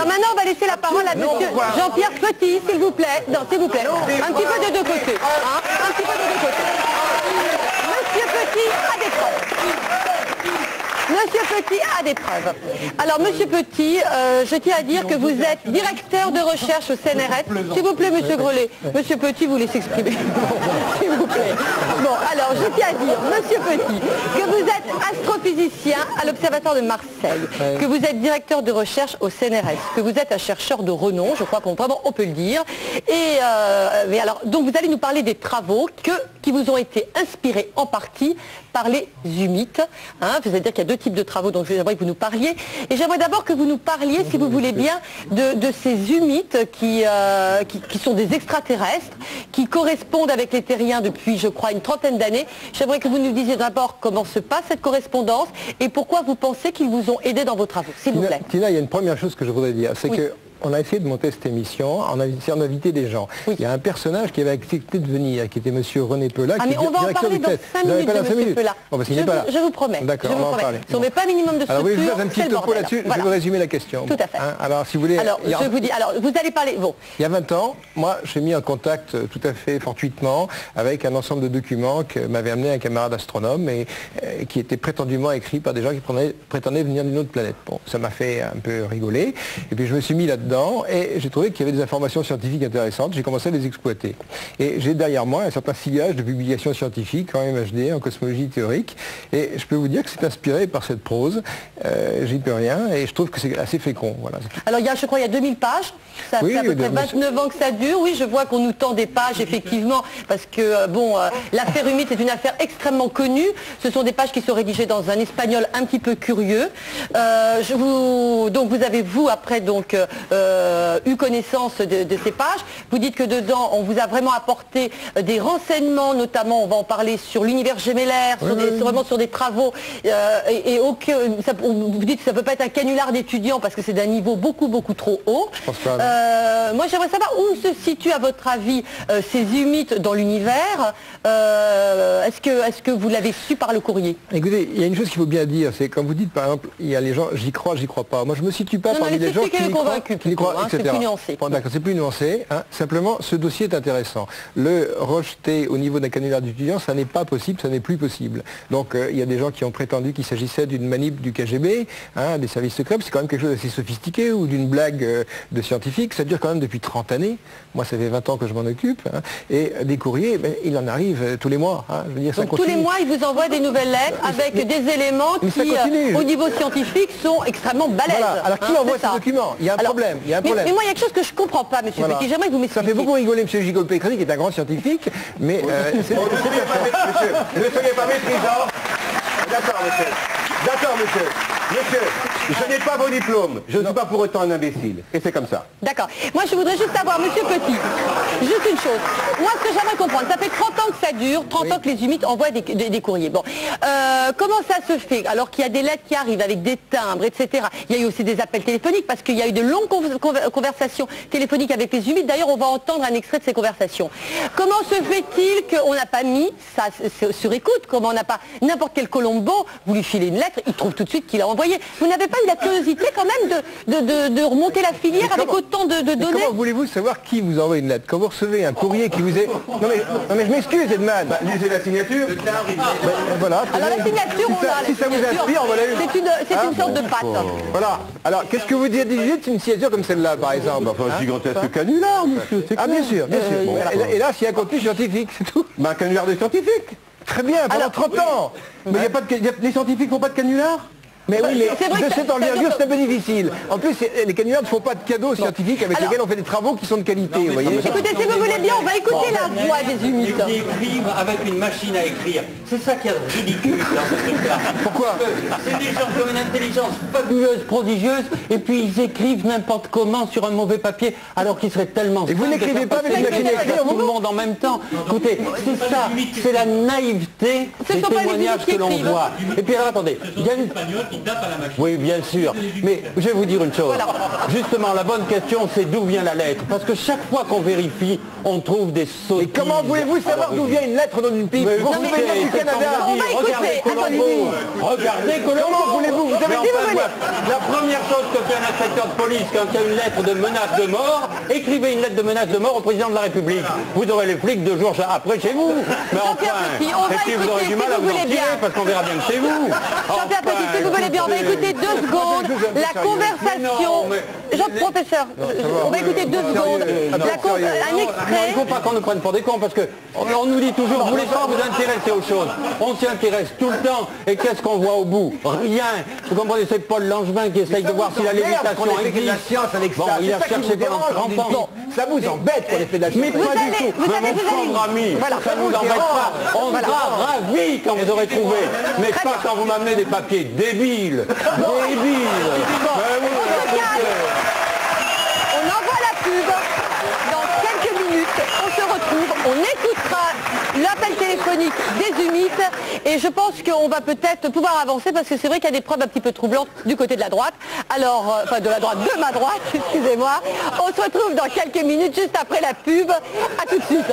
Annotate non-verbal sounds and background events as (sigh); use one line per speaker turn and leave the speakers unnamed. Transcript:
Alors maintenant, on va laisser la parole à monsieur Jean-Pierre Petit, s'il vous plaît. Non, s'il vous plaît. Un petit peu de deux côtés. hein. Un petit peu de deux côtés. Monsieur Petit a des. Monsieur Petit a des preuves. Alors, Monsieur Petit, euh, je tiens à dire que vous êtes directeur de recherche au CNRS. S'il vous plaît, Monsieur Grelet. Monsieur Petit, vous laissez exprimer. (laughs) S'il vous plaît. Bon, alors, je tiens à dire, Monsieur Petit, que vous êtes astrophysicien à l'Observatoire de Marseille, que vous êtes directeur de recherche au CNRS, que vous êtes un chercheur de renom, je crois qu'on on peut le dire. Et euh, mais alors, donc vous allez nous parler des travaux que, qui vous ont été inspirés en partie par les humites. Hein, C'est-à-dire qu'il y a deux types de travaux dont j'aimerais que vous nous parliez. Et j'aimerais d'abord que vous nous parliez, si vous voulez bien, de, de ces humites qui, euh, qui, qui sont des extraterrestres, qui correspondent avec les terriens depuis, je crois, une trentaine d'années. J'aimerais que vous nous disiez d'abord comment se passe cette correspondance et pourquoi vous pensez qu'ils vous ont aidé dans vos travaux, s'il vous plaît.
Tina, il y a une première chose que je voudrais dire, c'est
Oui.
que on a essayé de monter cette émission en essayant d'inviter des gens.
Oui.
Il y a un personnage qui avait accepté de venir, qui était Monsieur René Pelat.
Ah mais on va en parler dans
test.
5
Vous n'avez
minutes
pas
de Monsieur
minutes
Pelat.
Bon, parce qu'il
je,
n'est pas là.
vous- je vous promets.
D'accord,
je
on
vous
va en parler.
Si on met pas un minimum de
Alors je
structure,
vous fais un petit topo là-dessus,
Voilà.
je vais résumer la question.
Tout à fait.
Hein, alors si vous voulez,
Alors, je vous dis, alors vous allez parler, bon,
Il y a 20 ans, moi, j'ai mis en contact euh, tout à fait fortuitement avec un ensemble de documents que m'avait amené un camarade astronome et euh, qui étaient prétendument écrits par des gens qui prenaient- prétendaient venir d'une autre planète. Bon, ça m'a fait un peu rigoler. Et puis je me suis mis là-dedans et j'ai trouvé qu'il y avait des informations scientifiques intéressantes. J'ai commencé à les exploiter. Et j'ai derrière moi un certain sillage de publications scientifiques en MHD, en cosmologie théorique. Et je peux vous dire que c'est inspiré par cette prose. Euh, J'y peux rien et je trouve que c'est assez fécond. Voilà.
Alors, il y a, je crois, il y a 2000 pages. Ça
Oui,
fait à peu près 29 ans que ça dure. Oui, je vois qu'on nous tend des pages, effectivement, parce que, euh, bon, euh, l'affaire humide est une affaire extrêmement connue. Ce sont des pages qui sont rédigées dans un espagnol un petit peu curieux. Euh, je vous, donc, vous avez, vous, après, donc, euh, euh, eu connaissance de, de ces pages. Vous dites que dedans, on vous a vraiment apporté euh, des renseignements, notamment, on va en parler sur l'univers gémellaire, sur des, sur- vraiment sur des travaux, euh, et, et ça- vous dites que ça ne peut pas être un canular d'étudiants parce que c'est d'un niveau beaucoup, beaucoup trop haut.
pense pas.
Euh, moi, j'aimerais savoir où se situent, à votre avis, ces humites dans l'univers. Est-ce, que, est-ce que vous l'avez su par le courrier?
Écoutez, il y a une chose qu'il faut bien dire, c'est quand vous dites par exemple, il y a les gens, j'y crois, j'y crois pas. Moi, je me situe pas
Non,
parmi les gens qui croient, qui
hein, c'est plus nuancé.
C'est plus nuancé. hein. Simplement, ce dossier est intéressant. Le rejeter au niveau d'un canular d'étudiants, ça n'est pas possible, ça n'est plus possible. Donc, euh, il y a des gens qui ont prétendu qu'il s'agissait d'une manip du KGB, hein, des services secrets. C'est quand même quelque chose d'assez sophistiqué ou d'une blague euh, de scientifique. Ça dure quand même depuis 30 années. Moi, ça fait 20 ans que je m'en occupe. hein. Et des courriers, ben, il en arrive euh, tous les mois. Je veux dire, ça
Donc tous les mois, ils vous envoient des nouvelles lettres avec
mais-
des éléments qui, euh, au niveau scientifique, sont extrêmement balèzes.
Voilà. Alors, qui envoie ces documents? Il y a un
Alors,
problème, il y a un
mais-
problème.
Mais, moi, il y a quelque chose que je ne comprends pas, monsieur
Voilà.
Petit. J'aimerais que vous
Ça fait beaucoup rigoler M. Gigol Pécresse, qui est un grand scientifique, mais euh, (laughs)
monsieur, ne soyez pas méprisant. D'accord, monsieur. D'accord, monsieur. Monsieur, je n'ai pas vos diplômes. Je ne suis pas pour autant un imbécile. Et c'est comme ça.
D'accord. Moi, je voudrais juste savoir, monsieur Petit, juste une chose. Moi, ce que j'aimerais comprendre, ça fait 30 ans que ça dure, 30 ans que les humides envoient des, des- des courriers. Bon. Euh, comment ça se fait Alors qu'il y a des lettres qui arrivent avec des timbres, etc. Il y a eu aussi des appels téléphoniques parce qu'il y a eu de longues conv- conver- conversations téléphoniques avec les humides. D'ailleurs, on va entendre un extrait de ces conversations. Comment se fait-il qu'on n'a pas mis ça sur écoute? Comment on n'a pas n'importe quel Colombo, vous lui filez une lettre, il trouve tout de suite qu'il a envoyé. Vous n'avez pas la curiosité quand même de, de, de- de remonter la filière
Mais
avec
comment-
autant de, de données
comment voulez-vous savoir qui vous envoie une lettre Quand vous recevez un courrier qui vous est... Non mais, non, mais je m'excuse Edman
Bah, lisez la signature.
Ben, voilà.
Alors la signature,
si
on
ça,
a. la
si ça vous inspire, voilà.
C'est une, c'est
Hein
une sorte de pâte.
Voilà. Alors, qu'est-ce que vous dites dites une signature comme celle-là, par exemple
Bah, enfin, un
Hein
gigantesque canular, monsieur. c'est
Ah, bien sûr, bien sûr.
Euh,
Bon,
voilà.
et, là- et là, s'il y a un contenu scientifique, c'est tout.
Bah, un canular de scientifiques.
Très bien, pendant
Alors,
30 ans.
Mais il y a pas de, y a- les scientifiques font pas de canular?
Mais oui, mais
c'est vrai
de cette envergure, c'est un peu difficile. En plus, les canulars ne font pas de cadeaux scientifiques avec lesquels on fait des travaux qui sont de qualité, vous voyez
Écoutez, si vous voulez bien, on va écouter la voix des humides.
Ils écrivent avec une machine à écrire. C'est ça qui est ridicule dans ce truc-là.
Pourquoi
Parce que C'est des gens qui ont une intelligence fabuleuse, prodigieuse, et puis ils écrivent n'importe comment sur un mauvais papier, alors qu'ils seraient tellement...
Et vous n'écrivez pas avec
une machine à écrire,
tout le monde en même temps. Écoutez, c'est ça, c'est la naïveté des témoignages que l'on voit. Et puis alors, attendez, il y a une... Oui, bien sûr. Mais je vais vous dire une chose. Justement, la bonne question, c'est d'où vient la lettre. Parce que chaque fois qu'on vérifie, on trouve des sottises.
Et comment voulez-vous savoir d'où vient une lettre dans une pipe
Mais
Vous
écoutez,
pouvez venir du Canada.
On va
Regardez. Colombo. Regardez Colombo.
Comment voulez-vous Vous avez
Mais
dit, vous
La première chose que fait un inspecteur de police quand il y a une lettre de menace de mort, écrivez une lettre de menace de mort au président de la République. Vous aurez les flics deux jours après chez vous. Mais enfin, et puis vous aurez du mal
si
à
vous
vous en
voulez
tirer
bien.
parce qu'on verra bien que vous.
Si vous voulez bien, on va écouter deux secondes la conversation. Jean, professeur, on va écouter deux secondes un
Non, il ne
extrait.
faut pas qu'on nous prenne pour des cons parce que on, nous dit toujours, vous voulez pas vous intéresser aux choses. On s'y intéresse tout le temps. Et qu'est-ce qu'on voit au bout? Rien. Vous comprenez, c'est Paul Langevin qui essaye de voir si la lévitation existe. Bon, il a cherché
vous
pendant
dérange,
30 ans.
Non, ça vous embête qu'on ait fait de la science.
Mais pas du tout.
vous
Mais
allez-
mon ami, ça vous embête pas. On sera ravis quand vous aurez trouvé. Mais pas quand vous m'amenez des papiers débiles. Débiles. (laughs) Ben oui,
On envoie la pub. Dans quelques minutes, on se retrouve. On écoutera l'appel téléphonique des humites. Et je pense qu'on va peut-être pouvoir avancer parce que c'est vrai qu'il y a des preuves un petit peu troublantes du côté de la droite. Alors, euh, enfin de la droite, de ma droite, (laughs) excusez-moi. On se retrouve dans quelques minutes, juste après la pub. À tout de suite.